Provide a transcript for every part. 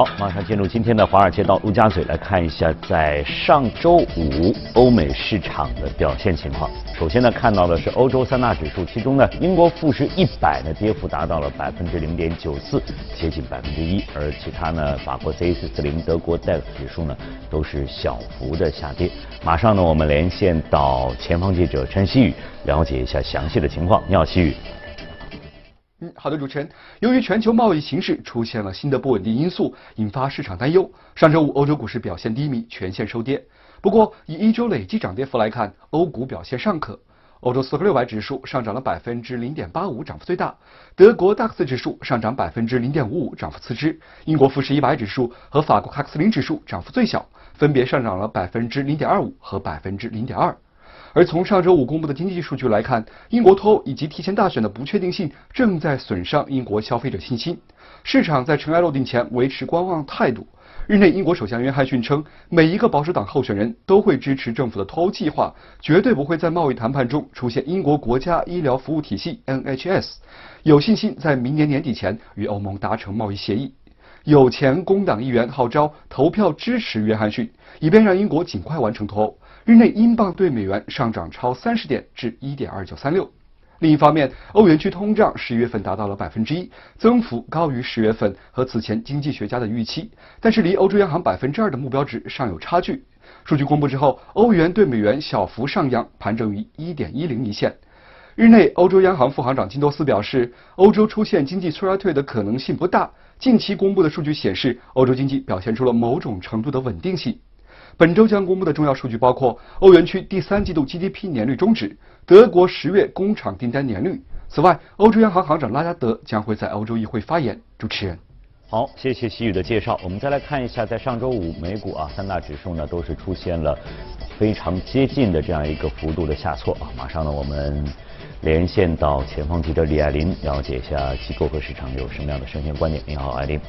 好，马上进入今天的华尔街到陆家嘴来看一下，在上周五欧美市场的表现情况。首先呢，看到的是欧洲三大指数，其中呢，英国富时一百的跌幅达到了百分之零点九四，接近百分之一，而其他呢，法国 c 四四零、德国 DAX 指数呢，都是小幅的下跌。马上呢，我们连线到前方记者陈希宇，了解一下详细的情况。你好，希宇。嗯，好的，主持人。由于全球贸易形势出现了新的不稳定因素，引发市场担忧，上周五欧洲股市表现低迷，全线收跌。不过，以一周累计涨跌幅来看，欧股表现尚可。欧洲四和六百指数上涨了百分之零点八五，涨幅最大；德国 DAX 指数上涨百分之零点五五，涨幅次之；英国富时一百指数和法国 CAC 零指数涨幅最小，分别上涨了百分之零点二五和百分之零点二。而从上周五公布的经济数据来看，英国脱欧以及提前大选的不确定性正在损伤英国消费者信心，市场在尘埃落定前维持观望态度。日内，英国首相约翰逊称，每一个保守党候选人都会支持政府的脱欧计划，绝对不会在贸易谈判中出现英国国家医疗服务体系 NHS，有信心在明年年底前与欧盟达成贸易协议。有前工党议员号召投票支持约翰逊，以便让英国尽快完成脱欧。日内，英镑对美元上涨超三十点，至一点二九三六。另一方面，欧元区通胀十一月份达到了百分之一，增幅高于十月份和此前经济学家的预期，但是离欧洲央行百分之二的目标值尚有差距。数据公布之后，欧元对美元小幅上扬，盘整于一点一零一线。日内，欧洲央行副行长金多斯表示，欧洲出现经济衰退的可能性不大。近期公布的数据显示，欧洲经济表现出了某种程度的稳定性。本周将公布的重要数据包括欧元区第三季度 GDP 年率终止、德国十月工厂订单年率。此外，欧洲央行行长拉加德将会在欧洲议会发言。主持人，好，谢谢西宇的介绍。我们再来看一下，在上周五美股啊，三大指数呢都是出现了非常接近的这样一个幅度的下挫啊。马上呢，我们连线到前方记者李爱林，了解一下机构和市场有什么样的生鲜观点。你好，爱林。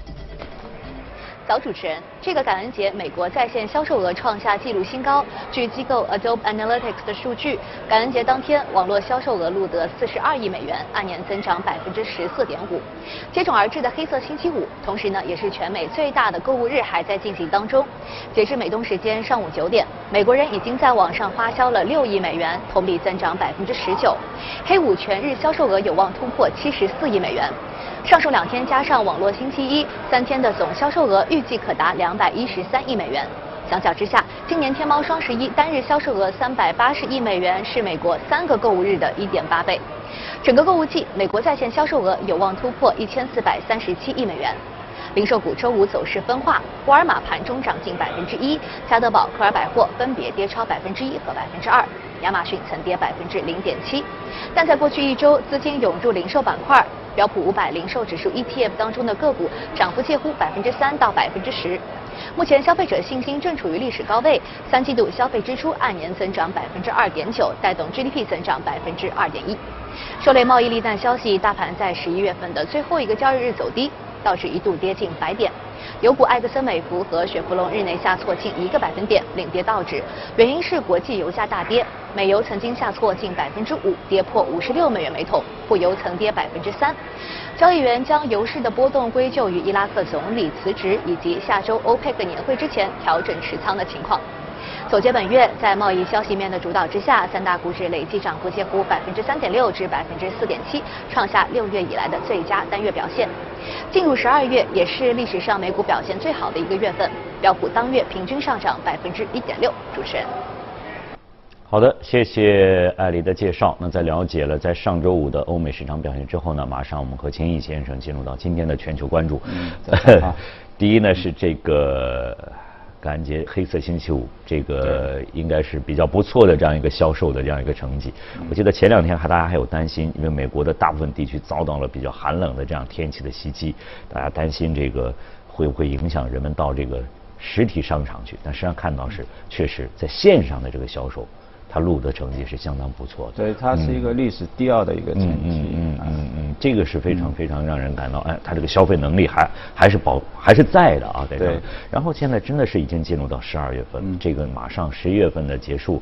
小，主持人，这个感恩节，美国在线销售额创下纪录新高。据机构 Adobe Analytics 的数据，感恩节当天，网络销售额录得四十二亿美元，按年增长百分之十四点五。接踵而至的黑色星期五，同时呢，也是全美最大的购物日，还在进行当中。截至美东时间上午九点，美国人已经在网上花销了六亿美元，同比增长百分之十九。黑五全日销售额有望突破七十四亿美元。上述两天加上网络星期一，三天的总销售额预计可达两百一十三亿美元。相较之下，今年天猫双十一单日销售额三百八十亿美元，是美国三个购物日的一点八倍。整个购物季，美国在线销售额有望突破一千四百三十七亿美元。零售股周五走势分化，沃尔玛盘中涨近百分之一，家得宝、科尔百货分别跌超百分之一和百分之二，亚马逊曾跌百分之零点七。但在过去一周，资金涌入零售板块。标普五百零售指数 ETF 当中的个股涨幅介乎百分之三到百分之十。目前消费者信心正处于历史高位，三季度消费支出按年增长百分之二点九，带动 GDP 增长百分之二点一。受累贸易利淡消息，大盘在十一月份的最后一个交易日走低，导致一度跌近百点。油股埃克森美孚和雪佛龙日内下挫近一个百分点，领跌道指。原因是国际油价大跌，美油曾经下挫近百分之五，跌破五十六美元每桶，布油曾跌百分之三。交易员将油市的波动归咎于伊拉克总理辞职以及下周欧佩克年会之前调整持仓的情况。总结本月，在贸易消息面的主导之下，三大股指累计涨幅介乎百分之三点六至百分之四点七，创下六月以来的最佳单月表现。进入十二月，也是历史上美股表现最好的一个月份，标普当月平均上涨百分之一点六。主持人，好的，谢谢艾丽的介绍。那在了解了在上周五的欧美市场表现之后呢，马上我们和秦毅先生进入到今天的全球关注。第一呢是这个。感恩节黑色星期五，这个应该是比较不错的这样一个销售的这样一个成绩。我记得前两天还大家还有担心，因为美国的大部分地区遭到了比较寒冷的这样天气的袭击，大家担心这个会不会影响人们到这个实体商场去。但实际上看到是，确实在线上的这个销售。他录的成绩是相当不错的，对，它是一个历史第二的一个成绩，嗯嗯嗯嗯，这个是非常非常让人感到，哎，他这个消费能力还还是保还是在的啊，对。然后现在真的是已经进入到十二月份，这个马上十一月份的结束，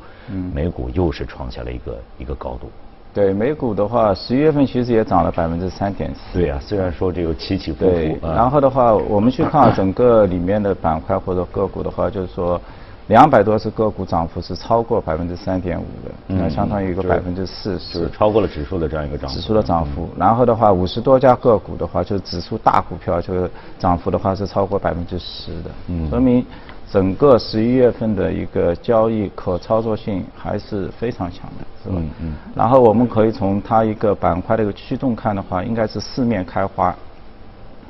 美股又是创下了一个一个高度。对美股的话，十一月份其实也涨了百分之三点四。对啊，虽然说这个起起伏对，伏，然后的话，我们去看 整个里面的板块或者个股的话，就是说，两百多只个股涨幅是超过百分之三点五的，那相当于一个百分之四就十是。超过了指数的这样一个涨幅。指数的涨幅，然后的话，五十多家个股的话，就是指数大股票，就是涨幅的话是超过百分之十的，嗯说明整个十一月份的一个交易可操作性还是非常强的，是吧？嗯嗯然后我们可以从它一个板块的一个驱动看的话，应该是四面开花。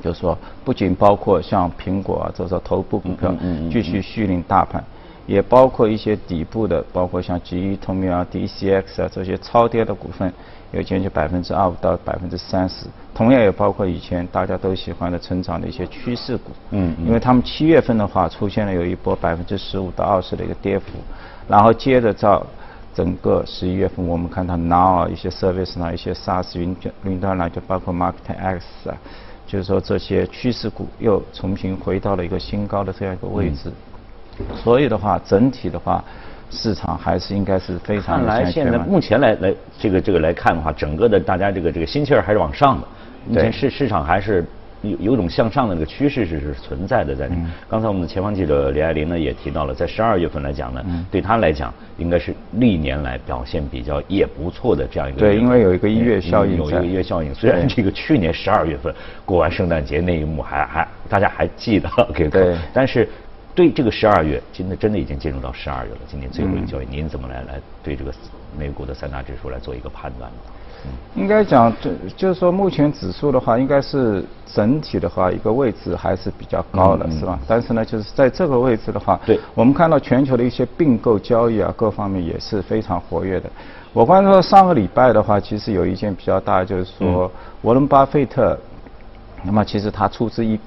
就是说，不仅包括像苹果啊这种头部股票继续续领大盘，也包括一些底部的，包括像吉利、通明啊、DCX 啊这些超跌的股份，有将近百分之二五到百分之三十。同样也包括以前大家都喜欢的成长的一些趋势股，嗯嗯因为他们七月份的话出现了有一波百分之十五到二十的一个跌幅，然后接着到整个十一月份，我们看到 Now 啊一些 Service 啊一些 SaaS 云端云端呢，就包括 Marketing X 啊，就是说这些趋势股又重新回到了一个新高的这样一个位置。所以的话，整体的话，市场还是应该是非常看来现在目前来来这个这个来看的话，整个的大家这个这个心气儿还是往上的，目前对市市场还是有有种向上的这个趋势是是存在的在刚才我们的前方记者李爱玲呢也提到了，在十二月份来讲呢，嗯。对她来讲应该是历年来表现比较也不错的这样一个对因为有一个一月效应有一个一月效应。虽然这个去年十二月份过完圣诞节那一幕还还大家还记得，给对。但是对这个十二月，真的真的已经进入到十二月了，今年最后一个交易，您怎么来来对这个美股的三大指数来做一个判断呢？应该讲，就就是说，目前指数的话，应该是整体的话，一个位置还是比较高的，是吧？但是呢，就是在这个位置的话，对我们看到全球的一些并购交易啊，各方面也是非常活跃的。我观察到上个礼拜的话，其实有一件比较大，就是说，嗯沃伦巴菲特，那么其实他出资一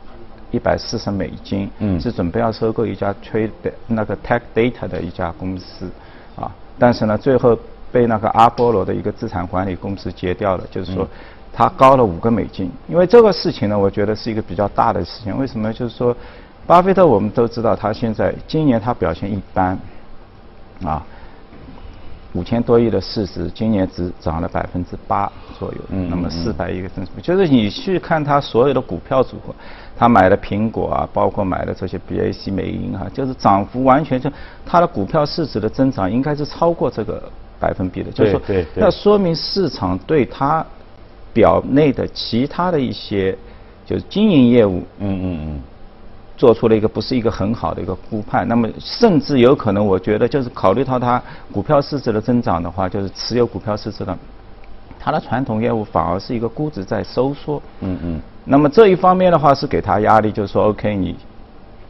一百四十美金，嗯是准备要收购一家 Trade 那个 Tech Data 的一家公司，啊，但是呢，最后被那个阿波罗的一个资产管理公司截掉了，就是说它高了五个美金。因为这个事情呢，我觉得是一个比较大的事情。为什么？就是说，巴菲特我们都知道，他现在今年他表现一般，啊，五千多亿的市值，今年只涨了百分之八左右，嗯那么嗯四百亿个增速，就是你去看它所有的股票组合，他买的苹果啊，包括买的这些 BAC 美银啊，就是涨幅完全就它的股票市值的增长应该是超过这个百分比的，就是说对对。对那说明市场对它表内的其他的一些就是经营业务，嗯嗯嗯。做出了一个不是一个很好的一个估判，那么甚至有可能，我觉得就是考虑到它股票市值的增长的话，就是持有股票市值的，它的传统业务反而是一个估值在收缩。嗯嗯。那么这一方面的话是给他压力，就是说，OK，你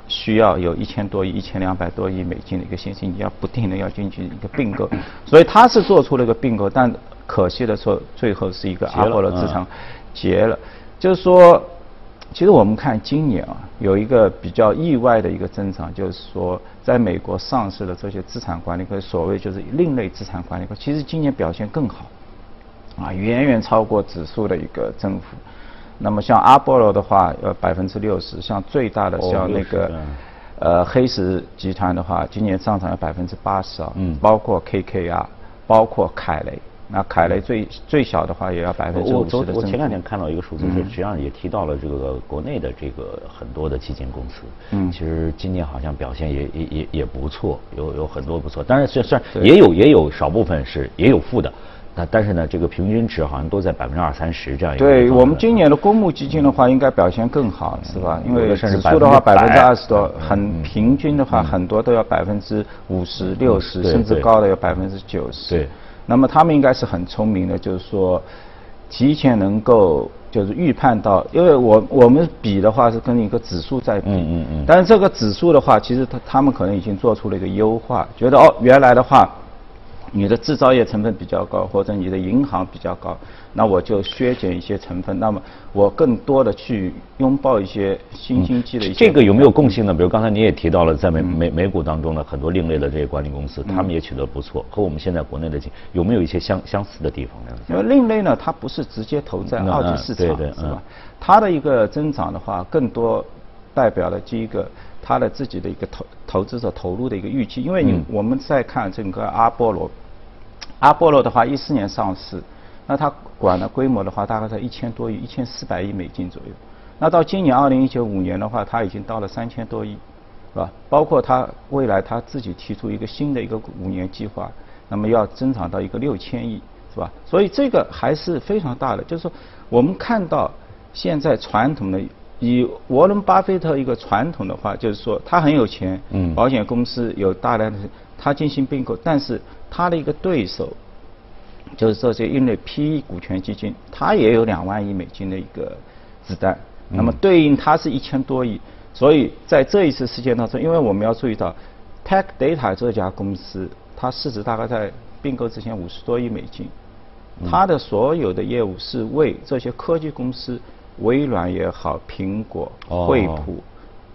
需要有一千多亿、一千两百多亿美金的一个信心，你要不停的要进行一个并购，所以他是做出了一个并购，但可惜的说，最后是一个阿波罗资产结了，就是说。其实我们看今年啊，有一个比较意外的一个增长，就是说，在美国上市的这些资产管理公司，所谓就是另类资产管理其实今年表现更好，啊，远远超过指数的一个增幅。那么像阿波罗的话，呃，百分之六十；像最大的哦60像那个嗯，呃，黑石集团的话，今年上涨了百分之八十啊，嗯包括 KKR，包括凯雷。那凯雷最最小的话也要百分之我五十的我我前两天看到一个数字，嗯。是实际上也提到了这个国内的这个很多的基金公司，嗯。其实今年好像表现也也也也不错，有有很多不错，当然虽虽然也有也有少部分是也有负的，那但是呢，这个平均值好像都在百分之二三十这样一个对我们今年的公募基金的话，应该表现更好，是吧？因为指数的话百分之二十多，嗯很平均的话，很多都要百分之五十、六十，甚至高的有百分之九十。对。那么他们应该是很聪明的，就是说，提前能够就是预判到，因为我我们比的话是跟一个指数在比，嗯嗯嗯但是这个指数的话，其实他他们可能已经做出了一个优化，觉得哦，原来的话。你的制造业成本比较高，或者你的银行比较高，那我就削减一些成分，那么我更多的去拥抱一些新经济的一些。这个有没有共性呢？比如刚才你也提到了，在美嗯美美股当中呢，很多另类的这些管理公司，他们也取得不错，和我们现在国内的有没有一些相相似的地方呢？因为另类呢，它不是直接投在嗯二级市场，对对嗯是吧？它的一个增长的话，更多代表了第一个，它的自己的一个投投资者投入的一个预期。因为你、嗯我们在看整个阿波罗，阿波罗的话，一四年上市，那它管的规模的话，大概在一千多亿、一千四百亿美金左右。那到今年二零一九五年的话，它已经到了三千多亿，是吧？包括它未来它自己提出一个新的一个五年计划，那么要增长到一个六千亿，是吧？所以这个还是非常大的。就是说，我们看到现在传统的以沃伦巴菲特一个传统的话，就是说他很有钱，嗯，保险公司有大量的他进行并购，但是他的一个对手就是这些因为 PE 股权基金，他也有两万亿美金的一个子弹。那么对应它是一千多亿，所以在这一次事件当中，因为我们要注意到，Tech Data 这家公司，它市值大概在并购之前五十多亿美金，它的所有的业务是为这些科技公司，微软也好，苹果、惠普，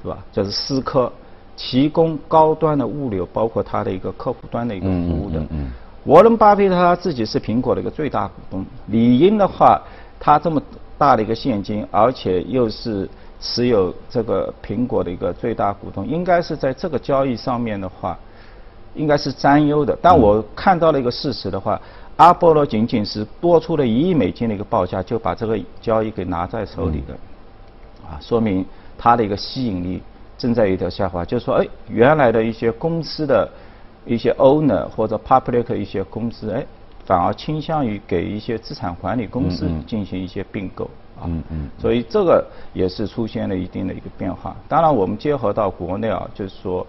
是吧？就是思科，提供高端的物流，包括它的一个客户端的一个服务的。沃伦巴菲特他自己是苹果的一个最大股东，理应的话，他这么。大的一个现金，而且又是持有这个苹果的一个最大股东，应该是在这个交易上面的话，应该是占优的。但我看到了一个事实的话，阿波罗仅仅是多出了一亿美金的一个报价，就把这个交易给拿在手里的，啊，说明它的一个吸引力正在有条下滑。就是说，哎，原来的一些公司的一些 owner 或者 public 一些公司，哎。反而倾向于给一些资产管理公司进行一些并购啊，所以这个也是出现了一定的一个变化。当然，我们结合到国内啊，就是说，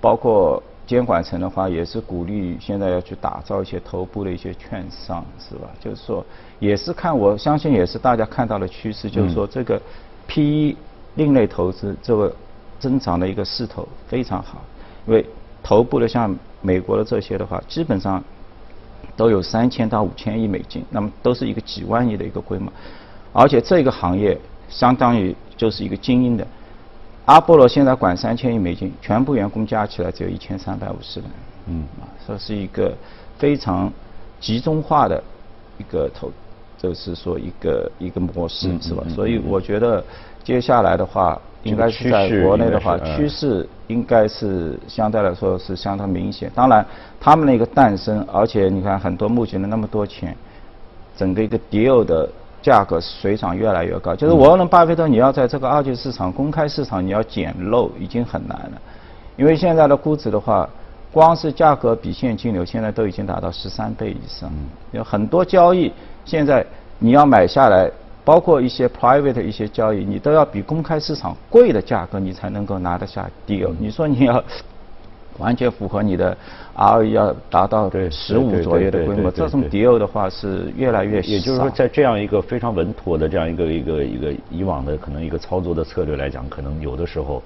包括监管层的话，也是鼓励现在要去打造一些头部的一些券商，是吧？就是说，也是看我相信也是大家看到的趋势，就是说这个 PE 另类投资这个增长的一个势头非常好，因为头部的像美国的这些的话，基本上。都有三千到五千亿美金，那么都是一个几万亿的一个规模，而且这个行业相当于就是一个精英的。阿波罗现在管三千亿美金，全部员工加起来只有一千三百五十人，嗯，啊，这是一个非常集中化的一个投，就是说一个一个模式，是吧？所以我觉得接下来的话。应该是在国内的话，趋势应该是相对来说是相当明显。当然，他们的一个诞生，而且你看很多募集了那么多钱，整个一个 deal 的价格水涨越来越高。就是沃伦巴菲特，你要在这个二级市场、公开市场你要捡漏已经很难了，因为现在的估值的话，光是价格比现金流现在都已经达到十三倍以上，有很多交易现在你要买下来。包括一些 private 一些交易，你都要比公开市场贵的价格，你才能够拿得下 deal。你说你要完全符合你的 ROE 要达到十五左右的规模，这种 deal 的话是越来越少。也就是说，在这样一个非常稳妥的这样一个一个一个以往的可能一个操作的策略来讲，可能有的时候。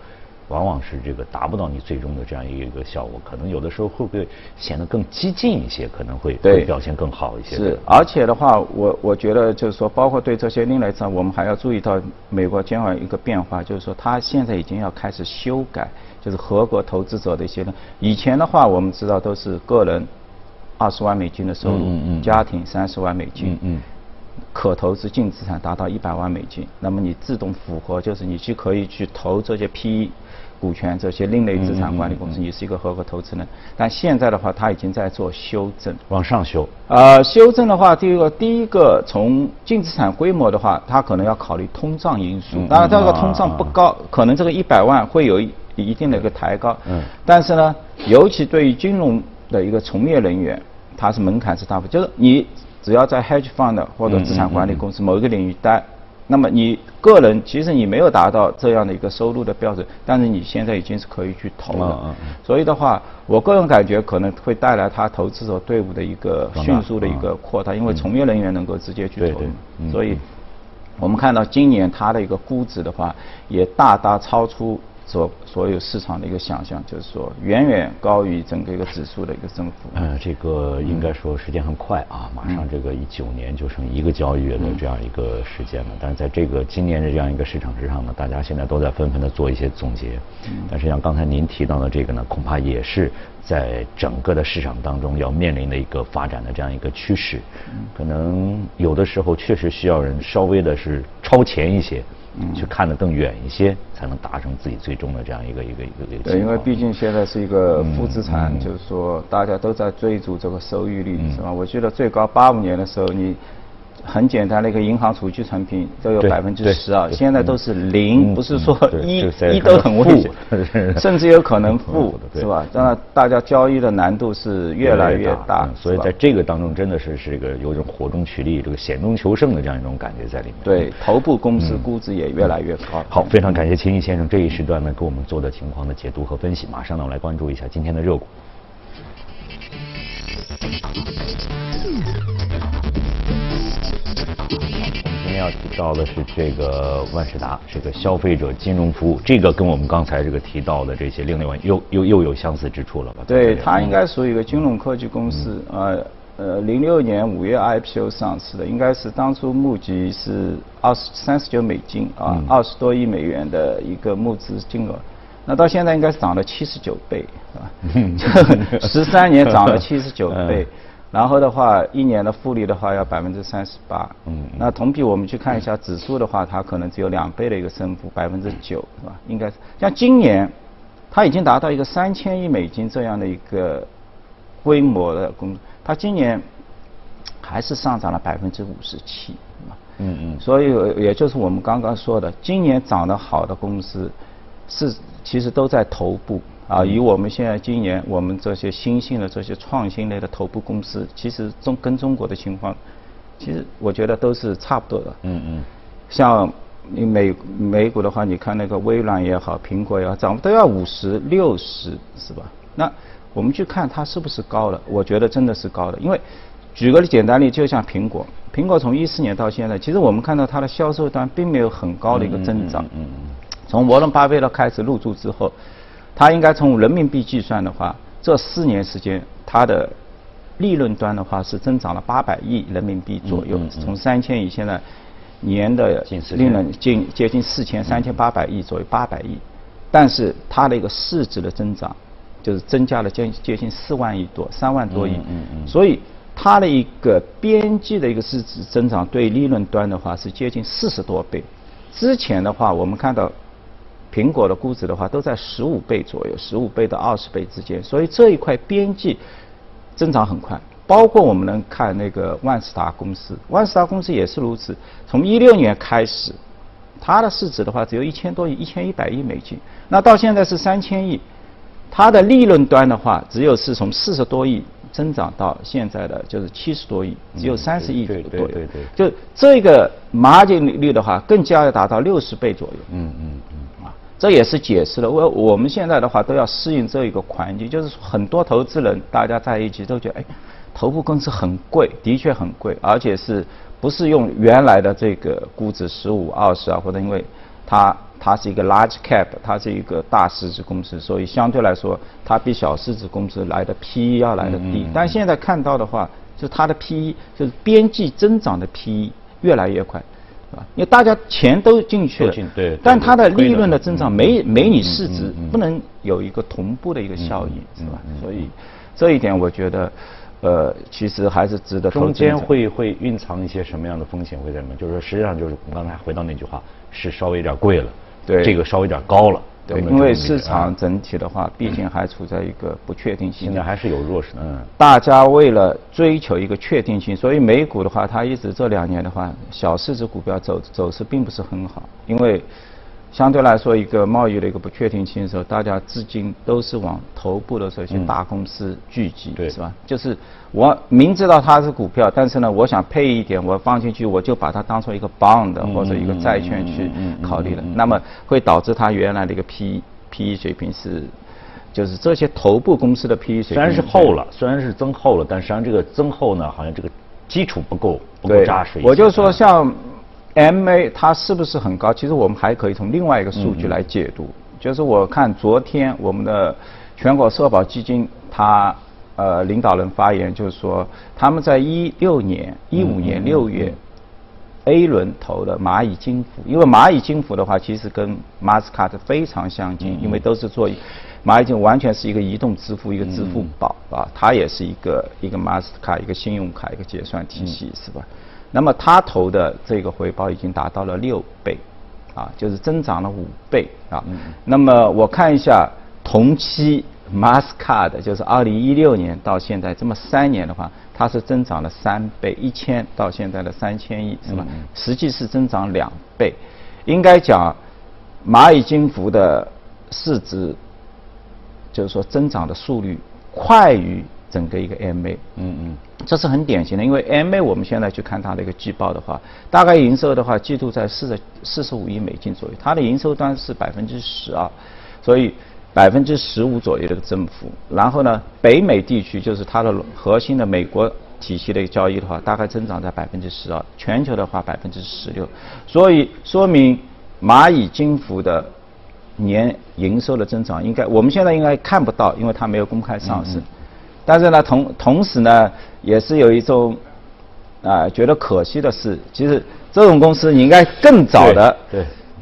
往往是这个达不到你最终的这样一个效果，可能有的时候会不会显得更激进一些，可能会对表现更好一些。是，而且的话，我我觉得就是说，包括对这些另类账，我们还要注意到美国监管一个变化，就是说，它现在已经要开始修改，就是合格投资者的一些。以前的话，我们知道都是个人二十万美金的收入，家庭三十万美金。可投资净资产达到一百万美金，那么你自动符合，就是你去可以去投这些 PE 股权这些另类资产管理公司，你是一个合格投资人。但现在的话，它已经在做修正，往上修。呃，修正的话，第一个，第一个从净资产规模的话，它可能要考虑通胀因素。当然，这个通胀不高，可能这个一百万会有一定的一个抬高。嗯。但是呢，尤其对于金融的一个从业人员，它是门槛是大幅，就是你。只要在 hedge fund 或者资产管理公司某一个领域待，那么你个人其实你没有达到这样的一个收入的标准，但是你现在已经是可以去投了。所以的话，我个人感觉可能会带来他投资者队伍的一个迅速的一个扩大，因为从业人员能够直接去投。所以，我们看到今年它的一个估值的话，也大大超出。所所有市场的一个想象，就是说远远高于整个一个指数的一个增幅。嗯，这个应该说时间很快啊，马上这个一九年就剩一个交易月的这样一个时间了。但是在这个今年的这样一个市场之上呢，大家现在都在纷纷的做一些总结。但是像刚才您提到的这个呢，恐怕也是在整个的市场当中要面临的一个发展的这样一个趋势。可能有的时候确实需要人稍微的是超前一些。去看得更远一些，才能达成自己最终的这样一个一个一个。对，因为毕竟现在是一个负资产，就是说大家都在追逐这个收益率，是吧？我记得最高八五年的时候你。很简单的一个银行储蓄产品都有百分之十啊，现在都是零，不是说一一都很危险，甚至有可能负，是吧？当然，大家交易的难度是越来越大，所以在这个当中真的是是一个有种火中取栗、这个险中求胜的这样一种感觉在里面。对，头部公司估值也越来越高。好，非常感谢秦毅先生这一时段呢给我们做的情况的解读和分析。马上呢，我们来关注一下今天的热股。要提到的是这个万事达，这个消费者金融服务，这个跟我们刚才这个提到的这些另类玩又又又有相似之处了吧？对，它应该属于一个金融科技公司，呃呃，零六年五月 IPO 上市的，应该是当初募集是二十三十九美金啊，二十多亿美元的一个募资金额，那到现在应该是涨了七十九倍，是吧？十三年涨了七十九倍。然后的话，一年的复利的话要百分之三十八。嗯。那同比我们去看一下指数的话，它可能只有两倍的一个升幅，百分之九，是吧？应该是像今年，它已经达到一个三千亿美金这样的一个规模的公司，它今年还是上涨了百分之五十七，嗯嗯。所以也就是我们刚刚说的，今年涨得好的公司，是其实都在头部。啊，以我们现在今年我们这些新兴的这些创新类的头部公司，其实中跟中国的情况，其实我觉得都是差不多的。嗯嗯。像你美美股的话，你看那个微软也好，苹果也好，涨都要五十六十，是吧？那我们去看它是不是高了？我觉得真的是高的，因为举个简单例，就像苹果，苹果从一四年到现在，其实我们看到它的销售端并没有很高的一个增长。嗯嗯。从沃伦巴菲特开始入驻之后。它应该从人民币计算的话，这四年时间，它的利润端的话是增长了八百亿人民币左右，从三千亿现在年的利润近接近四千三千八百亿左右八百亿，但是它的一个市值的增长就是增加了接接近四万亿多三万多亿，所以它的一个边际的一个市值增长对利润端的话是接近四十多倍，之前的话我们看到。苹果的估值的话都在十五倍左右，十五倍到二十倍之间，所以这一块边际增长很快。包括我们能看那个万事达公司，万事达公司也是如此。从一六年开始，它的市值的话只有一千多亿，一千一百亿美金，那到现在是三千亿，它的利润端的话只有是从四十多亿增长到现在的就是七十多亿，只有三十亿左右。对对对。就这个 margin 率的话，更加要达到六十倍左右。嗯嗯嗯。这也是解释了我我们现在的话都要适应这一个环境，就是很多投资人大家在一起都觉得，哎，头部公司很贵，的确很贵，而且是不是用原来的这个估值十五二十啊，或者因为它它是一个 large cap，它是一个大市值公司，所以相对来说它比小市值公司来的 PE 要来的低。但现在看到的话，就它的 PE 就是边际增长的 PE 越来越快。啊，因为大家钱都进去了，对，但它的利润的增长没没你市值不能有一个同步的一个效应，是吧？所以这一点我觉得，呃，其实还是值得。中间会会蕴藏一些什么样的风险会在里面？就是说，实际上就是我们刚才回到那句话，是稍微有点贵了，对，这个稍微有点高了。对，因为市场整体的话，毕竟还处在一个不确定性。现在还是有弱势。嗯。大家为了追求一个确定性，所以美股的话，它一直这两年的话，小市值股票走走势并不是很好，因为。相对来说，一个贸易的一个不确定性的时候，大家资金都是往头部的这些大公司聚集，是吧？就是我明知道它是股票，但是呢，我想配一点，我放进去，我就把它当做一个 bond 或者一个债券去考虑了。那么会导致它原来的一个 P P E 水平是，就是这些头部公司的 P E 水平虽然是厚了，虽然是增厚了，但实际上这个增厚呢，好像这个基础不够不够扎实。我就说像。M A 它是不是很高？其实我们还可以从另外一个数据来解读，就是我看昨天我们的全国社保基金，它呃领导人发言，就是说他们在一六年、一五年六月 A 轮投的蚂蚁金服，因为蚂蚁金服的话，其实跟 Mastercard 非常相近，因为都是做蚂蚁金完全是一个移动支付，一个支付宝啊，它也是一个一个 Mastercard 一个信用卡一个结算体系，是吧？那么他投的这个回报已经达到了六倍，啊，就是增长了五倍啊。那么我看一下同期 Mastercard，就是二零一六年到现在这么三年的话，它是增长了三倍，一千到现在的三千亿是吧？实际是增长两倍，应该讲蚂蚁金服的市值，就是说增长的速率快于。整个一个 MA，嗯嗯，这是很典型的，因为 MA 我们现在去看它的一个季报的话，大概营收的话，季度在四十四十五亿美金左右，它的营收端是百分之十二，所以百分之十五左右的增幅。然后呢，北美地区就是它的核心的美国体系的一个交易的话，大概增长在百分之十二，全球的话百分之十六，所以说明蚂蚁金服的年营收的增长应该我们现在应该看不到，因为它没有公开上市。但是呢，同同时呢，也是有一种啊觉得可惜的是，其实这种公司你应该更早的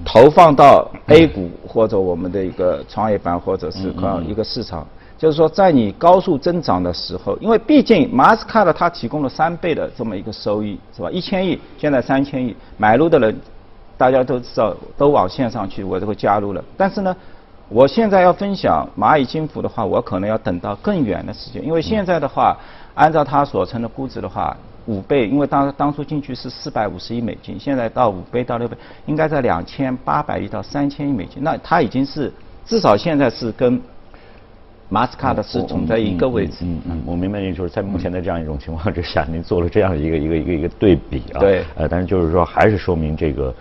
投放到 A 股或者我们的一个创业板或者是一个市场，就是说在你高速增长的时候，因为毕竟马斯克的它提供了三倍的这么一个收益，是吧？一千亿现在三千亿，买入的人大家都知道都往线上去，我都会加入了。但是呢。我现在要分享蚂蚁金服的话，我可能要等到更远的时间，因为现在的话，按照它所称的估值的话，五倍，因为当当初进去是四百五十亿美金，现在到五倍到六倍，应该在两千八百亿到三千亿美金，那它已经是至少现在是跟马斯卡的是处在一个位置。嗯嗯，我明白您就是在目前的这样一种情况之下，您做了这样一个一个一个一个对比啊。对。呃，但是就是说，还是说明这个。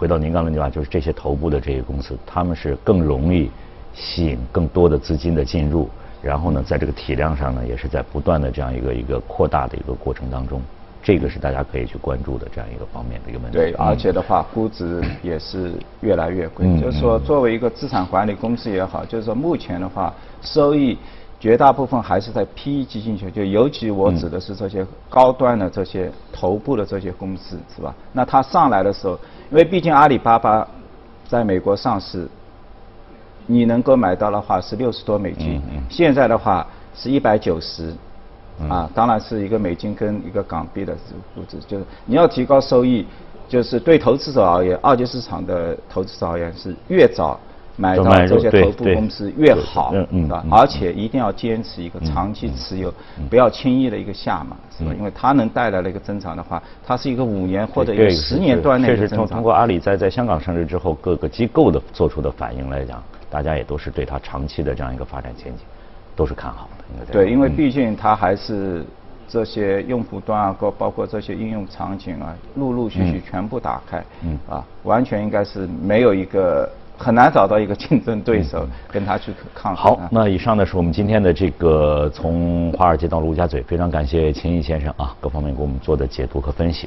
回到您刚才那句话，就是这些头部的这些公司，他们是更容易吸引更多的资金的进入，然后呢，在这个体量上呢，也是在不断的这样一个一个扩大的一个过程当中，这个是大家可以去关注的这样一个方面的一个问题。对，而且的话，估值也是越来越贵。就是说，作为一个资产管理公司也好，就是说目前的话，收益绝大部分还是在 PE 基金球，就尤其我指的是这些高端的这些头部的这些公司，是吧？那它上来的时候。因为毕竟阿里巴巴在美国上市，你能够买到的话是六十多美金，现在的话是一百九十，啊，当然是一个美金跟一个港币的估值，就是你要提高收益，就是对投资者而言，二级市场的投资者而言是越早。买到这些头部公司越好，嗯吧？而且一定要坚持一个长期持有，不要轻易的一个下马，是吧？因为它能带来的一个增长的话，它是一个五年或者一个十年段内的增长。确实，通过阿里在在香港上市之后，各个机构的做出的反应来讲，大家也都是对它长期的这样一个发展前景都是看好的。对，因为毕竟它还是这些用户端啊，包包括这些应用场景啊，陆陆续续全部打开，嗯啊，完全应该是没有一个。很难找到一个竞争对手跟他去抗衡。好，那以上呢是我们今天的这个从华尔街到陆家嘴，非常感谢秦毅先生啊，各方面给我们做的解读和分析。